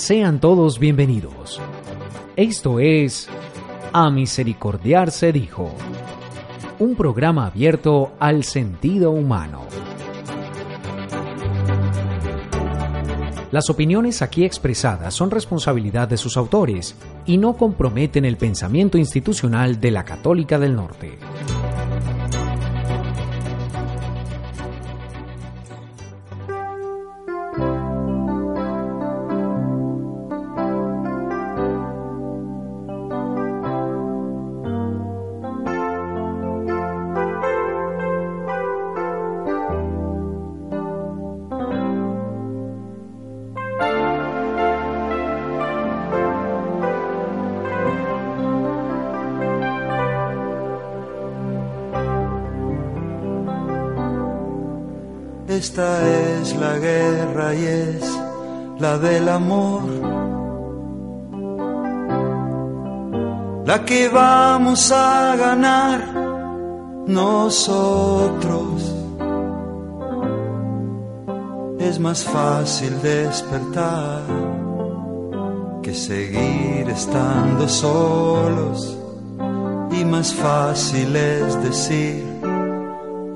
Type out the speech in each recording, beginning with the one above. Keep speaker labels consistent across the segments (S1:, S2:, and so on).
S1: Sean todos bienvenidos. Esto es A Misericordiar se dijo, un programa abierto al sentido humano. Las opiniones aquí expresadas son responsabilidad de sus autores y no comprometen el pensamiento institucional de la Católica del Norte.
S2: Y es la del amor. La que vamos a ganar nosotros. Es más fácil despertar que seguir estando solos. Y más fácil es decir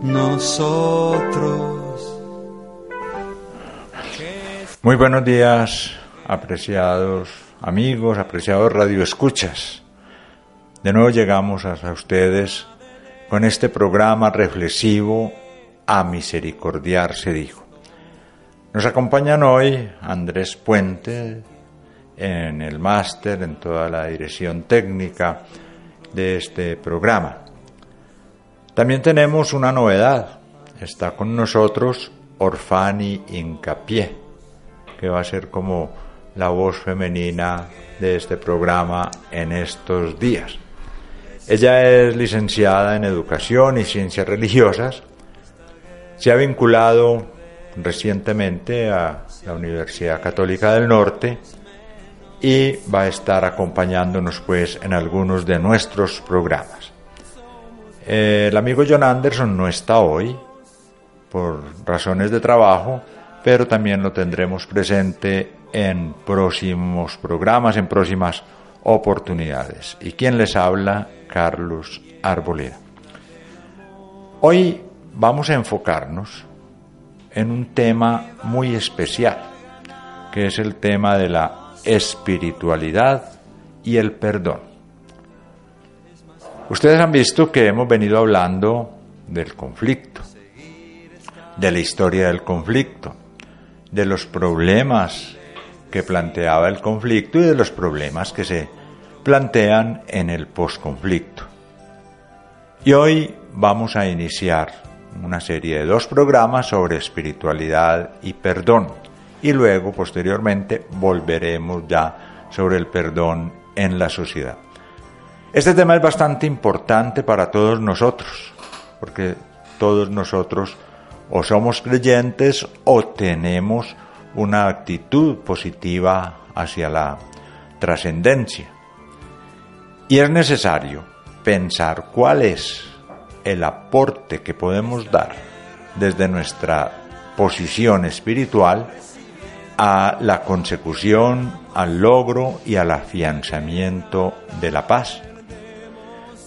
S2: nosotros.
S3: Muy buenos días, apreciados amigos, apreciados radioescuchas. De nuevo llegamos a ustedes con este programa reflexivo A Misericordiar se dijo. Nos acompañan hoy Andrés Puente en el máster, en toda la dirección técnica de este programa. También tenemos una novedad. Está con nosotros Orfani Incapié que va a ser como la voz femenina de este programa en estos días. Ella es licenciada en Educación y Ciencias Religiosas. Se ha vinculado recientemente a la Universidad Católica del Norte y va a estar acompañándonos pues en algunos de nuestros programas. El amigo John Anderson no está hoy por razones de trabajo, pero también lo tendremos presente en próximos programas, en próximas oportunidades. ¿Y quién les habla? Carlos Arboleda. Hoy vamos a enfocarnos en un tema muy especial, que es el tema de la espiritualidad y el perdón. Ustedes han visto que hemos venido hablando del conflicto, de la historia del conflicto, de los problemas que planteaba el conflicto y de los problemas que se plantean en el posconflicto. Y hoy vamos a iniciar una serie de dos programas sobre espiritualidad y perdón y luego posteriormente volveremos ya sobre el perdón en la sociedad. Este tema es bastante importante para todos nosotros, porque todos nosotros o somos creyentes o tenemos una actitud positiva hacia la trascendencia. Y es necesario pensar cuál es el aporte que podemos dar desde nuestra posición espiritual a la consecución, al logro y al afianzamiento de la paz.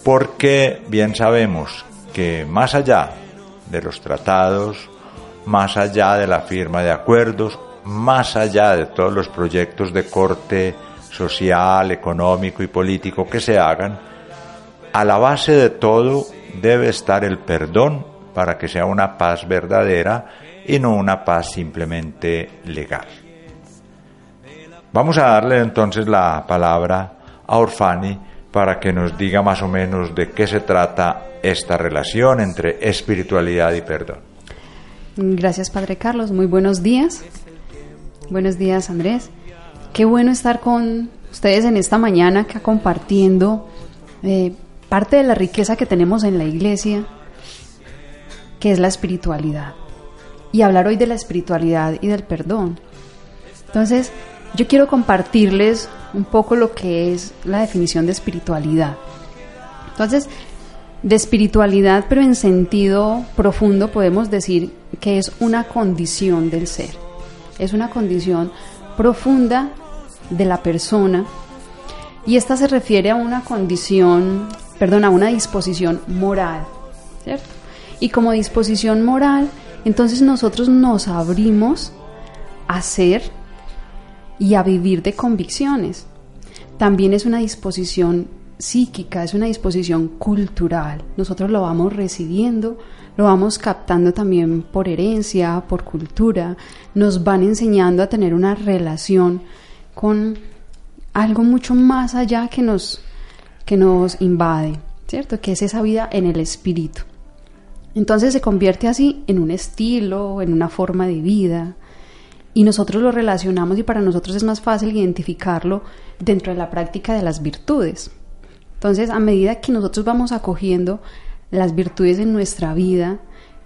S3: Porque bien sabemos que más allá de los tratados, más allá de la firma de acuerdos, más allá de todos los proyectos de corte social, económico y político que se hagan, a la base de todo debe estar el perdón para que sea una paz verdadera y no una paz simplemente legal. Vamos a darle entonces la palabra a Orfani para que nos diga más o menos de qué se trata esta relación entre espiritualidad y perdón.
S4: Gracias, Padre Carlos. Muy buenos días. Buenos días, Andrés. Qué bueno estar con ustedes en esta mañana acá compartiendo eh, parte de la riqueza que tenemos en la iglesia, que es la espiritualidad. Y hablar hoy de la espiritualidad y del perdón. Entonces, yo quiero compartirles un poco lo que es la definición de espiritualidad. Entonces, de espiritualidad, pero en sentido profundo, podemos decir que es una condición del ser. Es una condición profunda de la persona y esta se refiere a una condición, perdón, a una disposición moral, ¿cierto? Y como disposición moral, entonces nosotros nos abrimos a ser y a vivir de convicciones. También es una disposición psíquica, es una disposición cultural. Nosotros lo vamos recibiendo, lo vamos captando también por herencia, por cultura. Nos van enseñando a tener una relación con algo mucho más allá que nos, que nos invade, ¿cierto? Que es esa vida en el espíritu. Entonces se convierte así en un estilo, en una forma de vida, y nosotros lo relacionamos y para nosotros es más fácil identificarlo dentro de la práctica de las virtudes. Entonces, a medida que nosotros vamos acogiendo las virtudes en nuestra vida,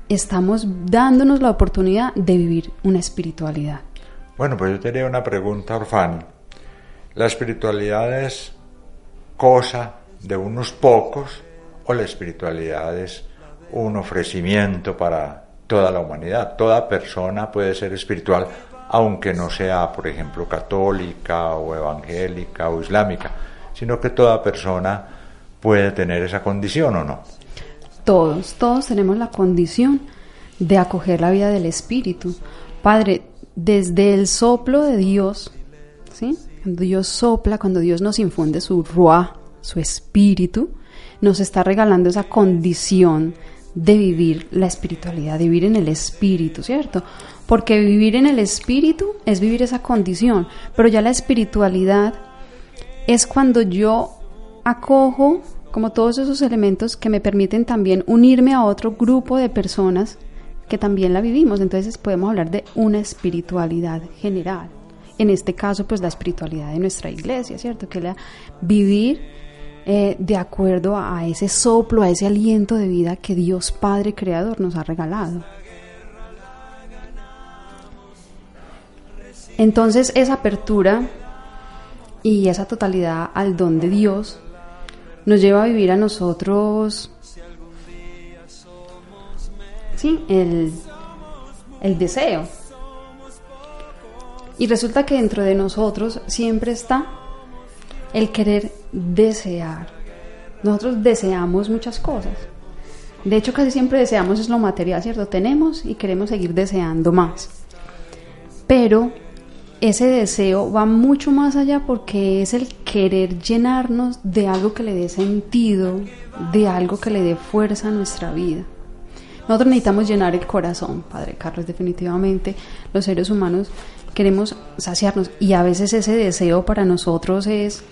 S4: estamos dándonos la oportunidad de vivir una espiritualidad.
S3: Bueno, pues yo tenía una pregunta, Orfani. ¿La espiritualidad es cosa de unos pocos o la espiritualidad es un ofrecimiento para toda la humanidad? Toda persona puede ser espiritual, aunque no sea, por ejemplo, católica o evangélica o islámica sino que toda persona puede tener esa condición o no.
S4: Todos, todos tenemos la condición de acoger la vida del Espíritu. Padre, desde el soplo de Dios, ¿sí? Cuando Dios sopla, cuando Dios nos infunde su ruah, su espíritu, nos está regalando esa condición de vivir la espiritualidad, de vivir en el espíritu, ¿cierto? Porque vivir en el espíritu es vivir esa condición, pero ya la espiritualidad es cuando yo acojo como todos esos elementos que me permiten también unirme a otro grupo de personas que también la vivimos. Entonces podemos hablar de una espiritualidad general. En este caso, pues la espiritualidad de nuestra iglesia, ¿cierto? Que la vivir eh, de acuerdo a ese soplo, a ese aliento de vida que Dios Padre Creador nos ha regalado. Entonces esa apertura y esa totalidad al don de Dios nos lleva a vivir a nosotros sí, el, el deseo. Y resulta que dentro de nosotros siempre está el querer desear. Nosotros deseamos muchas cosas. De hecho, casi siempre deseamos es lo material, ¿cierto? Tenemos y queremos seguir deseando más. Pero ese deseo va mucho más allá porque es el querer llenarnos de algo que le dé sentido, de algo que le dé fuerza a nuestra vida. Nosotros necesitamos llenar el corazón, Padre Carlos, definitivamente. Los seres humanos queremos saciarnos y a veces ese deseo para nosotros es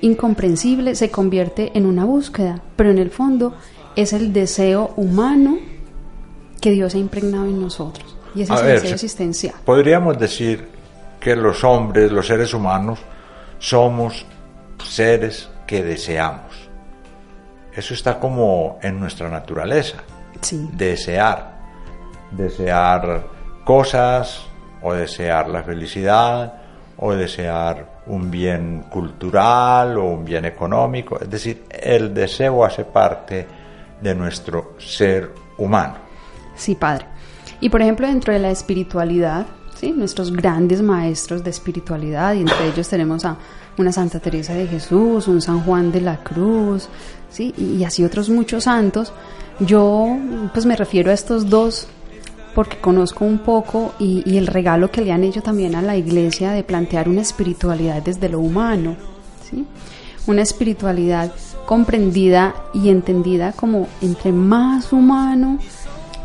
S4: incomprensible, se convierte en una búsqueda, pero en el fondo es el deseo humano que Dios ha impregnado en nosotros y ese es el deseo existencial.
S3: Podríamos decir que los hombres, los seres humanos, somos seres que deseamos. Eso está como en nuestra naturaleza. Desear. Desear cosas o desear la felicidad o desear un bien cultural o un bien económico. Es decir, el deseo hace parte de nuestro ser humano.
S4: Sí, padre. Y por ejemplo, dentro de la espiritualidad, nuestros grandes maestros de espiritualidad y entre ellos tenemos a una Santa Teresa de Jesús, un San Juan de la Cruz, ¿sí? y así otros muchos santos. Yo pues me refiero a estos dos porque conozco un poco y, y, el regalo que le han hecho también a la iglesia de plantear una espiritualidad desde lo humano, ¿sí? una espiritualidad comprendida y entendida como entre más humano,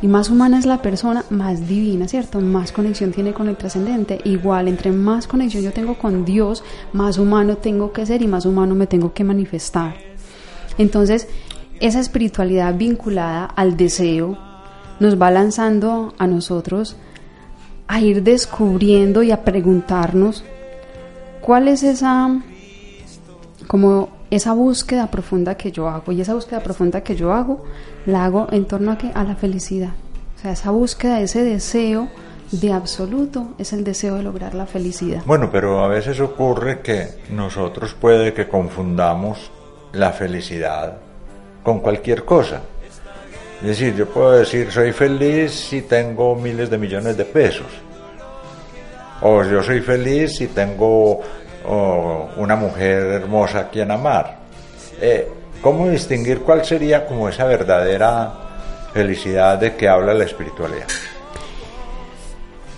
S4: y más humana es la persona, más divina, ¿cierto? Más conexión tiene con el trascendente. Igual, entre más conexión yo tengo con Dios, más humano tengo que ser y más humano me tengo que manifestar. Entonces, esa espiritualidad vinculada al deseo nos va lanzando a nosotros a ir descubriendo y a preguntarnos cuál es esa como esa búsqueda profunda que yo hago y esa búsqueda profunda que yo hago la hago en torno a que a la felicidad. O sea esa búsqueda ese deseo de absoluto es el deseo de lograr la felicidad.
S3: Bueno pero a veces ocurre que nosotros puede que confundamos la felicidad con cualquier cosa. Es decir, yo puedo decir, soy feliz si tengo miles de millones de pesos. O yo soy feliz si tengo una mujer hermosa a quien amar. Eh, ¿Cómo distinguir cuál sería como esa verdadera felicidad de que habla la espiritualidad?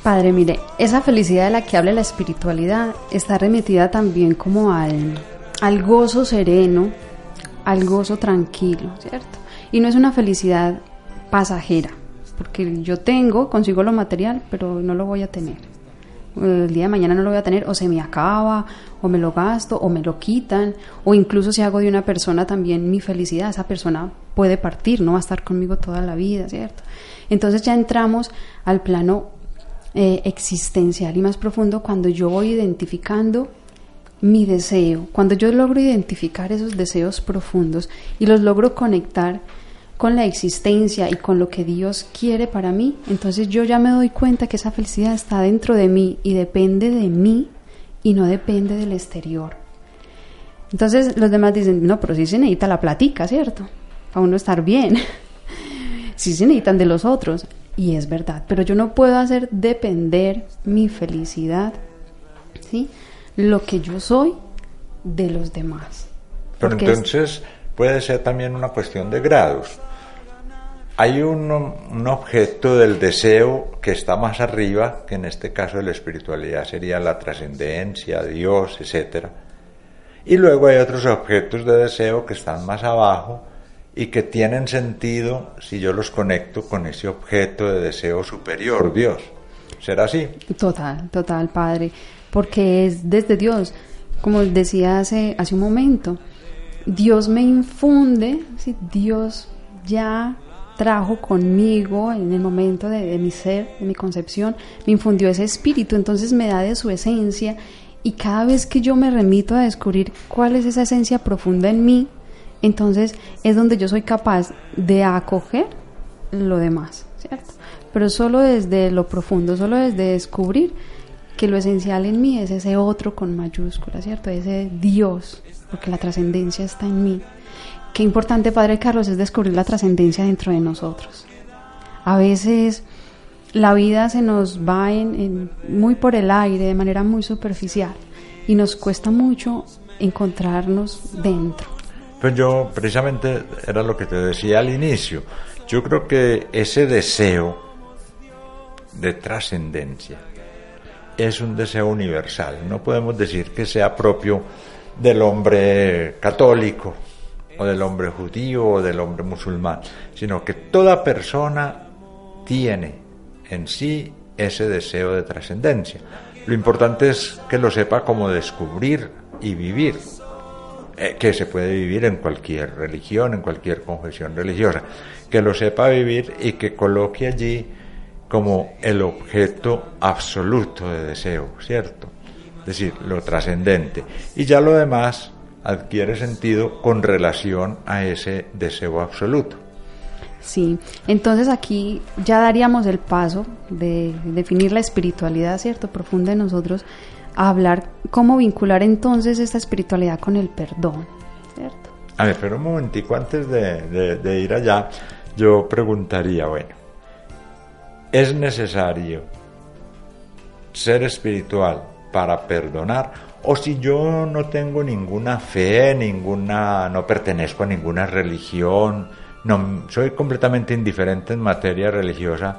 S4: Padre, mire, esa felicidad de la que habla la espiritualidad está remitida también como al, al gozo sereno, al gozo tranquilo, ¿cierto? Y no es una felicidad pasajera, porque yo tengo, consigo lo material, pero no lo voy a tener. El día de mañana no lo voy a tener, o se me acaba, o me lo gasto, o me lo quitan, o incluso si hago de una persona también mi felicidad, esa persona puede partir, no va a estar conmigo toda la vida, ¿cierto? Entonces ya entramos al plano eh, existencial y más profundo cuando yo voy identificando mi deseo, cuando yo logro identificar esos deseos profundos y los logro conectar con la existencia y con lo que Dios quiere para mí, entonces yo ya me doy cuenta que esa felicidad está dentro de mí y depende de mí y no depende del exterior. Entonces los demás dicen, no, pero sí se necesita la platica, ¿cierto? Para uno estar bien. sí se necesitan de los otros. Y es verdad, pero yo no puedo hacer depender mi felicidad, ¿sí? Lo que yo soy de los demás.
S3: Pero entonces puede ser también una cuestión de grados. Hay un, objeto del deseo que está más arriba, que en este caso de la espiritualidad sería la trascendencia, Dios, etc. Y luego hay otros objetos de deseo que están más abajo y que tienen sentido si yo los conecto con ese objeto de deseo superior, Dios. ¿Será así?
S4: Total, total, Padre, porque es desde Dios, como decía hace, hace un momento, Dios me infunde, Dios ya trajo conmigo en el momento de, mi ser, de mi concepción, me infundió ese espíritu, entonces me da de su esencia y cada vez que yo me remito a descubrir cuál es esa esencia profunda en mí, entonces es donde yo soy capaz de acoger lo demás, ¿cierto? Pero solo desde lo profundo, solo desde descubrir que lo esencial en mí es ese otro con mayúscula, ¿cierto? Ese Dios, porque la trascendencia está en mí. Qué importante, Padre Carlos, es descubrir la trascendencia dentro de nosotros. A veces la vida se nos va en, muy por el aire, de manera muy superficial, y nos cuesta mucho encontrarnos dentro.
S3: Pues yo precisamente era lo que te decía al inicio. Yo creo que ese deseo de trascendencia es un deseo universal. No podemos decir que sea propio del hombre católico o del hombre judío o del hombre musulmán, sino que toda persona tiene en sí ese deseo de trascendencia. Lo importante es que lo sepa como descubrir y vivir, eh, que se puede vivir en cualquier religión, en cualquier confesión religiosa, que lo sepa vivir y que coloque allí como el objeto absoluto de deseo, ¿cierto? Es decir, lo trascendente. Y ya lo demás adquiere sentido con relación a ese deseo absoluto.
S4: Sí, entonces aquí ya daríamos el paso de definir la espiritualidad, ¿cierto? Profunda en nosotros, a hablar cómo vincular entonces esta espiritualidad con el perdón, ¿cierto?
S3: A ver, pero un momentico, antes de, de ir allá, yo preguntaría, bueno, ¿es necesario ser espiritual para perdonar o si yo no tengo ninguna fe, ninguna, no pertenezco a ninguna religión, no, soy completamente indiferente en materia religiosa,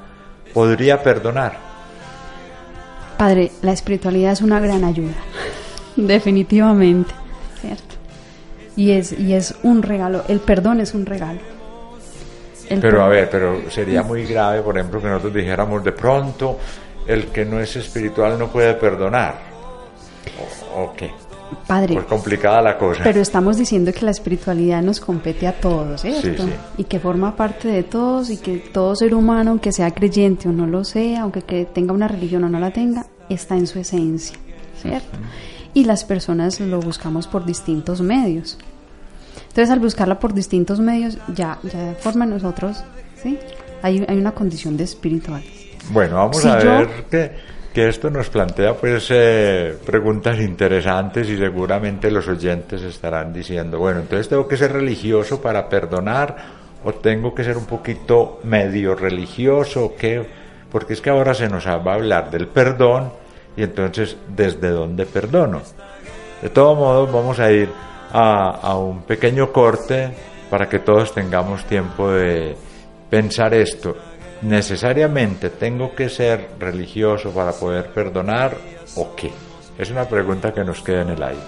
S3: podría perdonar.
S4: Padre, la espiritualidad es una gran ayuda, definitivamente, ¿cierto? Y es, y es un regalo, el perdón es un regalo.
S3: pero a ver, pero sería muy grave, por ejemplo, que nosotros dijéramos de pronto, el que no es espiritual no puede perdonar. ¿O, qué?
S4: Padre.
S3: Pues complicada la cosa.
S4: Pero estamos diciendo que la espiritualidad nos compete a todos, ¿cierto?
S3: Sí, sí.
S4: Y que forma parte de todos y que todo ser humano, aunque sea creyente o no lo sea, aunque que tenga una religión o no la tenga, está en su esencia, ¿cierto? Y las personas lo buscamos por distintos medios. Entonces, al buscarla por distintos medios, ya, ya forma nosotros, ¿sí? Hay, hay una condición de espiritual.
S3: Bueno, vamos
S4: Si
S3: a
S4: yo-
S3: ver que, que esto nos plantea pues eh, preguntas interesantes y seguramente los oyentes estarán diciendo, bueno, entonces tengo que ser religioso para perdonar o tengo que ser un poquito medio religioso qué, porque es que ahora se nos va a hablar del perdón y entonces desde dónde perdono. De todos modos, vamos a ir a, a un pequeño corte para que todos tengamos tiempo de pensar esto. ¿Necesariamente tengo que ser religioso para poder perdonar o qué? Es una pregunta que nos queda en el aire.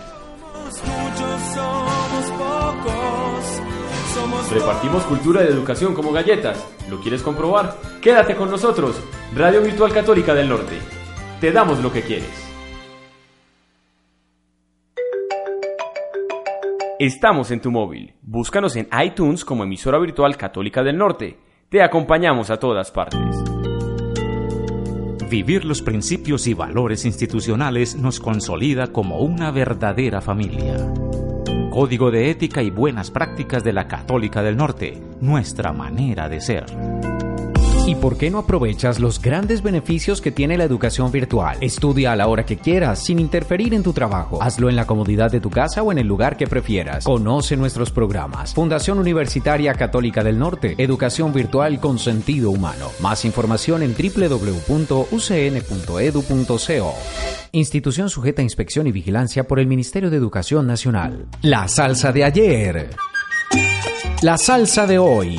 S5: Repartimos cultura de educación como galletas. ¿Lo quieres comprobar? Quédate con nosotros. Radio Virtual Católica del Norte. Te damos lo que quieres. Estamos en tu móvil. Búscanos en iTunes como emisora virtual Católica del Norte. Te acompañamos a todas partes.
S6: Vivir los principios y valores institucionales nos consolida como una verdadera familia. Código de ética y buenas prácticas de la Católica del Norte, nuestra manera de ser.
S1: ¿Y por qué no aprovechas los grandes beneficios que tiene la educación virtual? Estudia a la hora que quieras, sin interferir en tu trabajo. Hazlo en la comodidad de tu casa o en el lugar que prefieras. Conoce nuestros programas. Fundación Universitaria Católica del Norte. Educación virtual con sentido humano. Más información en www.ucn.edu.co. Institución sujeta a inspección y vigilancia por el Ministerio de Educación Nacional. La salsa de ayer. La salsa de hoy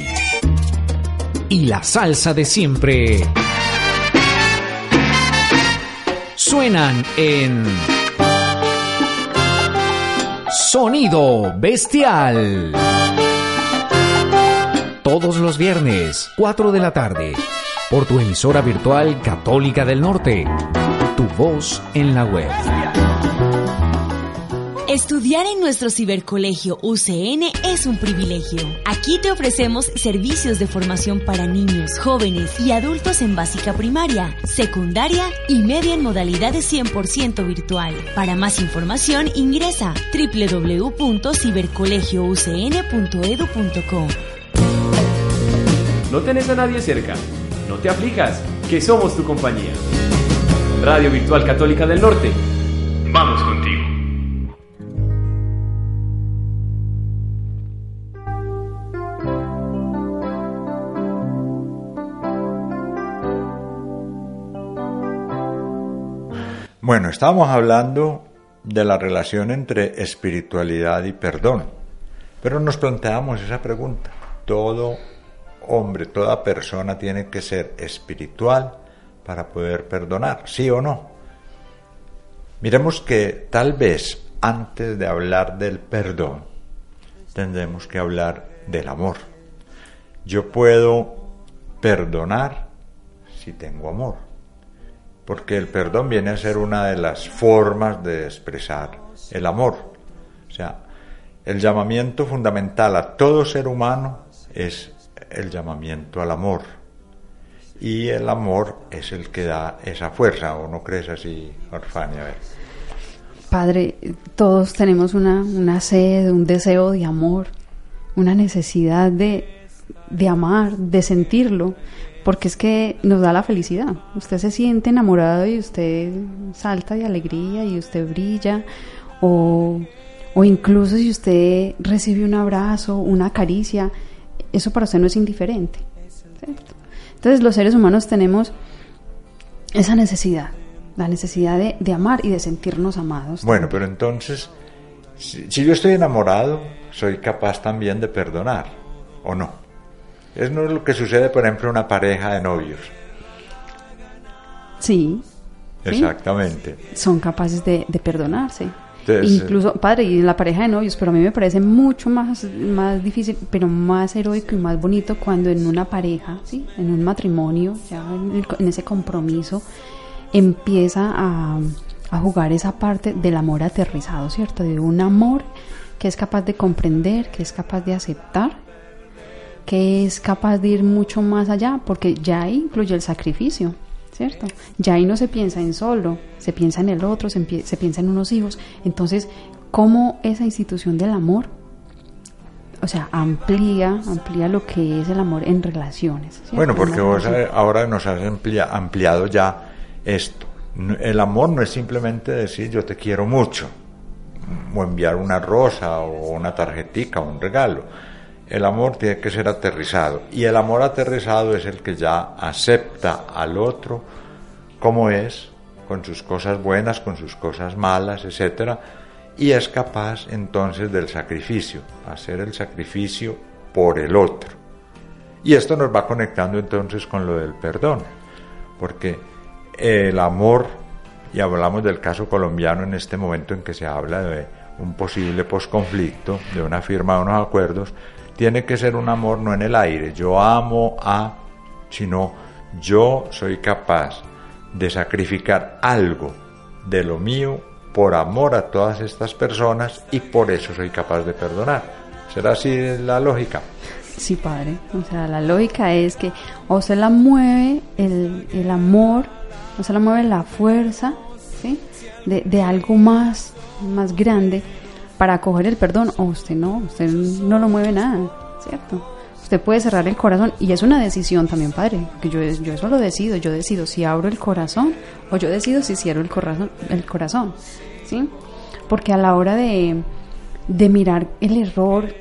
S1: y la salsa de siempre suenan en Sonido Bestial. Todos los viernes, 4 de la tarde, por tu emisora virtual Católica del Norte. Tu voz en la web.
S7: Estudiar en nuestro cibercolegio UCN es un privilegio. Aquí te ofrecemos servicios de formación para niños, jóvenes y adultos en básica primaria, secundaria y media en modalidades 100% virtual. Para más información ingresa www.cibercolegioucn.edu.co.
S5: ¿No tenés a nadie cerca? No te aflijas, que somos tu compañía. Radio Virtual Católica del Norte. Vamos contigo.
S3: Bueno, estábamos hablando de la relación entre espiritualidad y perdón, pero nos planteamos esa pregunta. ¿Todo hombre, toda persona tiene que ser espiritual para poder perdonar, sí o no? Miremos que tal vez antes de hablar del perdón, tendremos que hablar del amor. Yo puedo perdonar si tengo amor, porque el perdón viene a ser una de las formas de expresar el amor. O sea, el llamamiento fundamental a todo ser humano es el llamamiento al amor. Y el amor es el que da esa fuerza, ¿o no crees así, Orfania? A ver.
S4: Padre, todos tenemos una, una sed, un deseo de amor, una necesidad de, de amar, de sentirlo, porque es que nos da la felicidad. Usted se siente enamorado y usted salta de alegría y usted brilla, o, o incluso si usted recibe un abrazo, una caricia, eso para usted no es indiferente. Entonces los seres humanos tenemos esa necesidad, la necesidad de, de amar y de sentirnos amados.
S3: Bueno, pero entonces, si yo estoy enamorado, soy capaz también de perdonar, ¿o no? Es no lo que sucede, por ejemplo, una pareja de novios.
S4: Sí, Sí.
S3: Exactamente.
S4: son capaces de, de perdonarse.
S3: Entonces,
S4: Incluso, padre, y en la pareja de novios, pero a mí me parece mucho más, más difícil, pero más heroico y más bonito cuando en una pareja, ¿sí? en un matrimonio, ya en, el- en ese compromiso, empieza a, a jugar esa parte del amor aterrizado, ¿cierto? De un amor que es capaz de comprender, que es capaz de aceptar, que es capaz de ir mucho más allá, porque ya ahí incluye el sacrificio, ¿cierto? Ya ahí no se piensa en solo, se piensa en el otro, se, piensa en unos hijos. Entonces, ¿cómo esa institución del amor o sea, amplía, amplía lo que es el amor en relaciones.
S3: Bueno, porque vos ahora nos has ampliado ya esto. El amor no es simplemente decir yo te quiero mucho, o enviar una rosa o una tarjetica o un regalo. El amor tiene que ser aterrizado y el amor aterrizado es el que ya acepta al otro como es, con sus cosas buenas, con sus cosas malas, etcétera, y es capaz entonces del sacrificio, hacer el sacrificio por el otro. Y esto nos va conectando entonces con lo del perdón, porque el amor, y hablamos del caso colombiano en este momento en que se habla de un posible posconflicto, de una firma de unos acuerdos, tiene que ser un amor no en el aire, yo amo a, sino yo soy capaz de sacrificar algo de lo mío por amor a todas estas personas y por eso soy capaz de perdonar. ¿Será así la lógica?
S4: Sí, padre. O sea, la lógica es que o se la mueve el, el amor no se la mueve la fuerza ¿sí? de, de, algo más, más grande para coger el perdón, o usted no, usted no lo mueve nada, ¿cierto? Usted puede cerrar el corazón y es una decisión también, padre, que yo, yo eso lo decido, yo decido si abro el corazón o yo decido si cierro el corazón, el corazón ¿sí? Porque a la hora de, de mirar el error,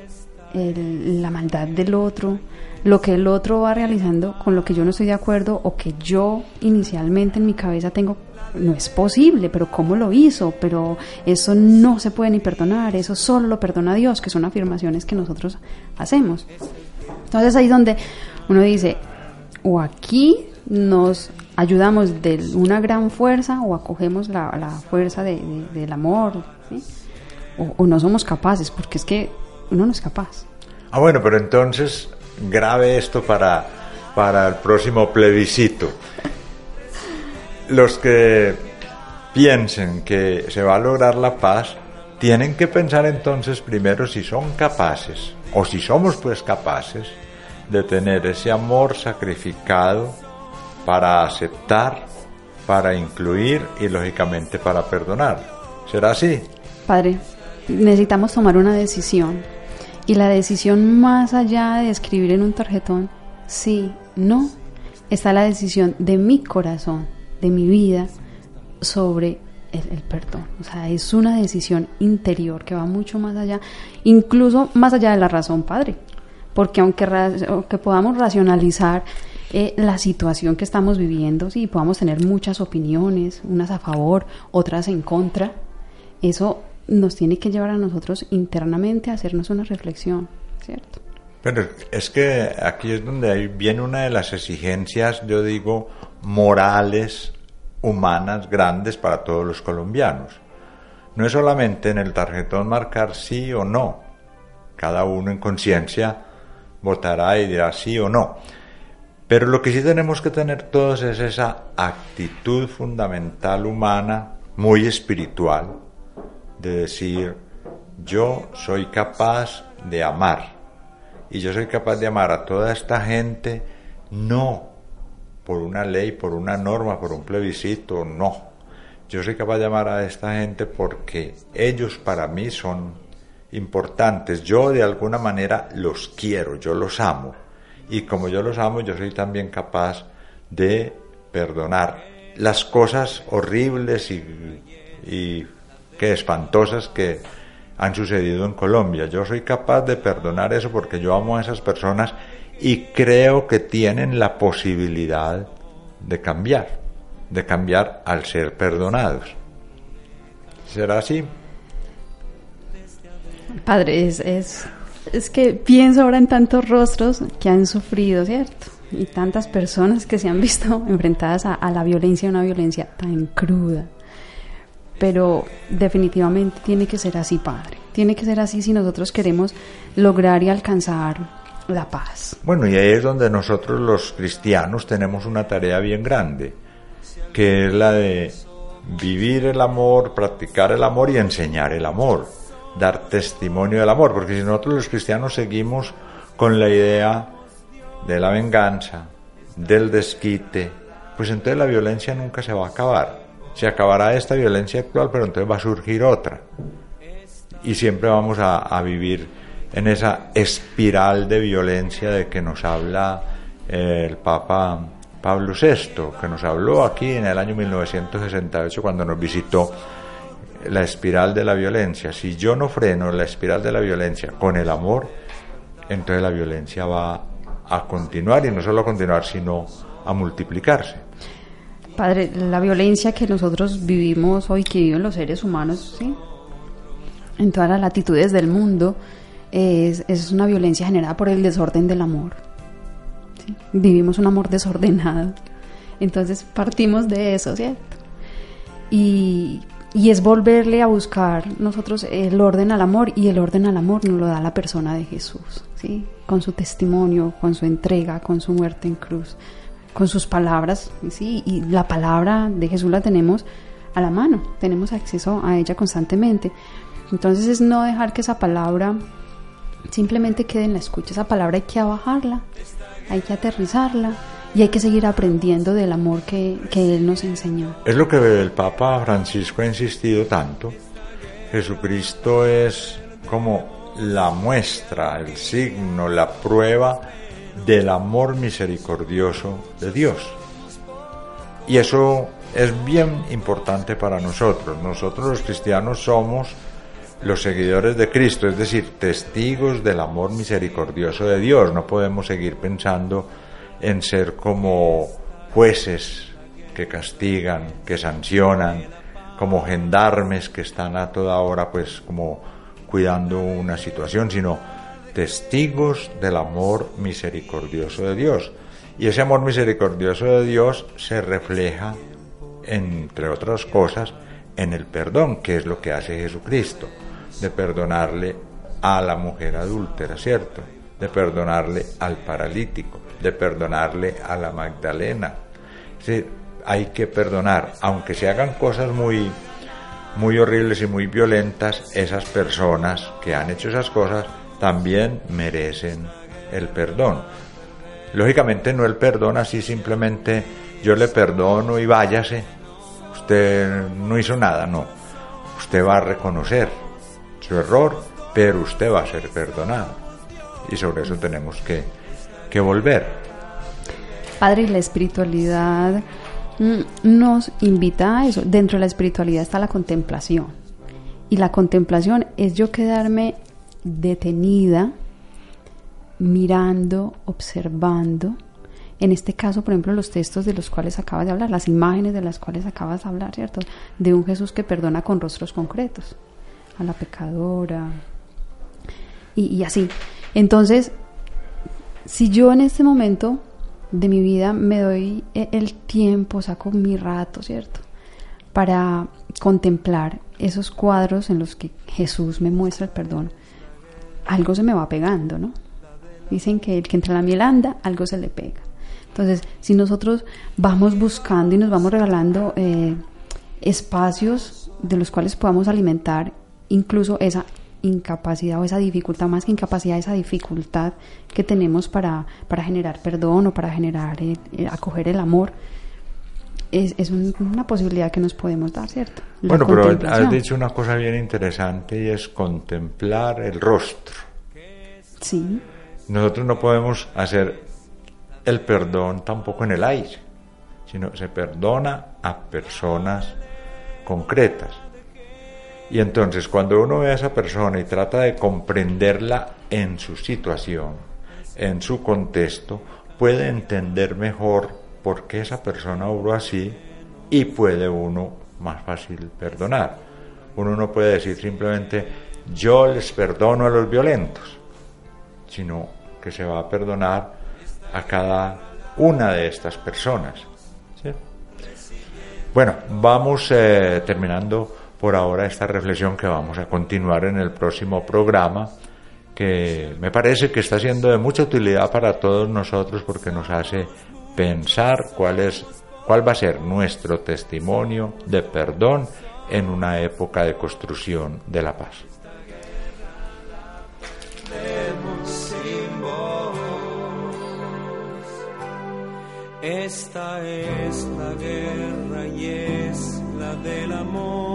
S4: la maldad del otro, lo que el otro va realizando con lo que yo no estoy de acuerdo o que yo inicialmente en mi cabeza tengo, no es posible, pero ¿cómo lo hizo? Pero eso no se puede ni perdonar, eso solo lo perdona Dios, que son afirmaciones que nosotros hacemos. Entonces ahí es donde uno dice, o aquí nos ayudamos de una gran fuerza o acogemos la, fuerza del amor, o, o no somos capaces, porque es que uno no es capaz.
S3: Ah, bueno, pero entonces grave esto para, para el próximo plebiscito. Los que piensen que se va a lograr la paz, tienen que pensar entonces primero si son capaces, o si somos pues capaces, de tener ese amor sacrificado para aceptar, para incluir y lógicamente para perdonar. ¿Será así?
S4: Padre, necesitamos tomar una decisión y la decisión más allá de escribir en un tarjetón, sí, no, está la decisión de mi corazón, de mi vida, sobre el, perdón. O sea, es una decisión interior que va mucho más allá, incluso más allá de la razón, Padre. Porque aunque, aunque podamos racionalizar eh, la situación que estamos viviendo, sí, podamos tener muchas opiniones, unas a favor, otras en contra, eso nos tiene que llevar a nosotros internamente a hacernos una reflexión, ¿cierto?
S3: Pero es que aquí es donde viene una de las exigencias, yo digo, morales, humanas, grandes para todos los colombianos. No es solamente en el tarjetón marcar sí o no. Cada uno en conciencia votará y dirá sí o no. Pero lo que sí tenemos que tener todos es esa actitud fundamental humana, muy espiritual, de decir, yo soy capaz de amar. Y yo soy capaz de amar a toda esta gente, no por una ley, por una norma, por un plebiscito, no. Yo soy capaz de amar a esta gente porque ellos para mí son importantes. Yo de alguna manera los quiero, yo los amo. Y como yo los amo, yo soy también capaz de perdonar las cosas horribles y, que espantosas que han sucedido en Colombia. Yo soy capaz de perdonar eso porque yo amo a esas personas y creo que tienen la posibilidad de cambiar, de cambiar al ser perdonados. ¿Será así?
S4: Padre, es, es, es que pienso ahora en tantos rostros que han sufrido, ¿cierto? Y tantas personas que se han visto enfrentadas a, a la violencia, una violencia tan cruda, pero definitivamente tiene que ser así, Padre. Tiene que ser así si nosotros queremos lograr y alcanzar la paz.
S3: Bueno, y ahí es donde nosotros los cristianos tenemos una tarea bien grande, que es la de vivir el amor, practicar el amor y enseñar el amor, dar testimonio del amor, porque si nosotros los cristianos seguimos con la idea de la venganza, del desquite, pues entonces la violencia nunca se va a acabar. Se acabará esta violencia actual, pero entonces va a surgir otra. Y siempre vamos a, vivir en esa espiral de violencia de que nos habla eh, el Papa Pablo VI, que nos habló aquí en el año 1968 cuando nos visitó la espiral de la violencia. Si yo no freno la espiral de la violencia con el amor, entonces la violencia va a continuar y no solo a continuar, sino a multiplicarse.
S4: Padre, la violencia que nosotros vivimos hoy, que viven los seres humanos, ¿sí? en todas las latitudes del mundo, es, una violencia generada por el desorden del amor. Vivimos un amor desordenado. Entonces partimos de eso, ¿cierto? Y, y es volverle a buscar nosotros el orden al amor y el orden al amor nos lo da la persona de Jesús, ¿sí? Con su testimonio, con su entrega, con su muerte en cruz con sus palabras, ¿sí? y la palabra de Jesús la tenemos a la mano, tenemos acceso a ella constantemente. Entonces es no dejar que esa palabra simplemente quede en la escucha, esa palabra hay que bajarla, hay que aterrizarla y hay que seguir aprendiendo del amor que, que Él nos enseñó.
S3: Es lo que el Papa Francisco ha insistido tanto. Jesucristo es como la muestra, el signo, la prueba del amor misericordioso de Dios. Y eso es bien importante para nosotros. Nosotros los cristianos somos los seguidores de Cristo, es decir, testigos del amor misericordioso de Dios. No podemos seguir pensando en ser como jueces que castigan, que sancionan, como gendarmes que están a toda hora pues como cuidando una situación, sino testigos del amor misericordioso de Dios. Y ese amor misericordioso de Dios se refleja, entre otras cosas, en el perdón, que es lo que hace Jesucristo, de perdonarle a la mujer adúltera, ¿cierto? De perdonarle al paralítico, de perdonarle a la Magdalena. hay que perdonar, aunque se hagan cosas muy, muy horribles y muy violentas, esas personas que han hecho esas cosas también merecen el perdón. Lógicamente no el perdón así simplemente yo le perdono y váyase. Usted no hizo nada, no. Usted va a reconocer su error, pero usted va a ser perdonado. Y sobre eso tenemos que, que volver.
S4: Padre, la espiritualidad mm, nos invita a eso. Dentro de la espiritualidad está la contemplación. Y la contemplación es yo quedarme detenida, mirando, observando. En este caso, por ejemplo, los textos de los cuales acabas de hablar, las imágenes de las cuales acabas de hablar, ¿cierto? De un Jesús que perdona con rostros concretos a la pecadora y, así. Entonces, si yo en este momento de mi vida me doy e, el tiempo, saco mi rato, ¿cierto? Para contemplar esos cuadros en los que Jesús me muestra el perdón, algo se me va pegando, ¿no? Dicen que el que entra en la miel anda, algo se le pega. Entonces, si nosotros vamos buscando y nos vamos regalando eh, espacios de los cuales podamos alimentar incluso esa incapacidad o esa dificultad, más que incapacidad, esa dificultad que tenemos para, para generar perdón o para generar, eh, eh, acoger el amor, es, es una posibilidad que nos podemos dar, ¿cierto?
S3: bueno, pero has dicho una cosa bien interesante y es contemplar el rostro.
S4: Sí.
S3: Nosotros no podemos hacer el perdón tampoco en el aire, sino se perdona a personas concretas. Y entonces cuando uno ve a esa persona y trata de comprenderla en su situación, en su contexto, puede entender mejor por qué esa persona obró así y puede uno más fácil perdonar. Uno no puede decir simplemente yo les perdono a los violentos, sino que se va a perdonar a cada una de estas personas. Bueno, vamos eh, terminando por ahora esta reflexión que vamos a continuar en el próximo programa, que me parece que está siendo de mucha utilidad para todos nosotros porque nos hace pensar cuál es ¿Cuál va a ser nuestro testimonio de perdón en una época de construcción de la paz?
S2: Esta es la guerra y es la del amor.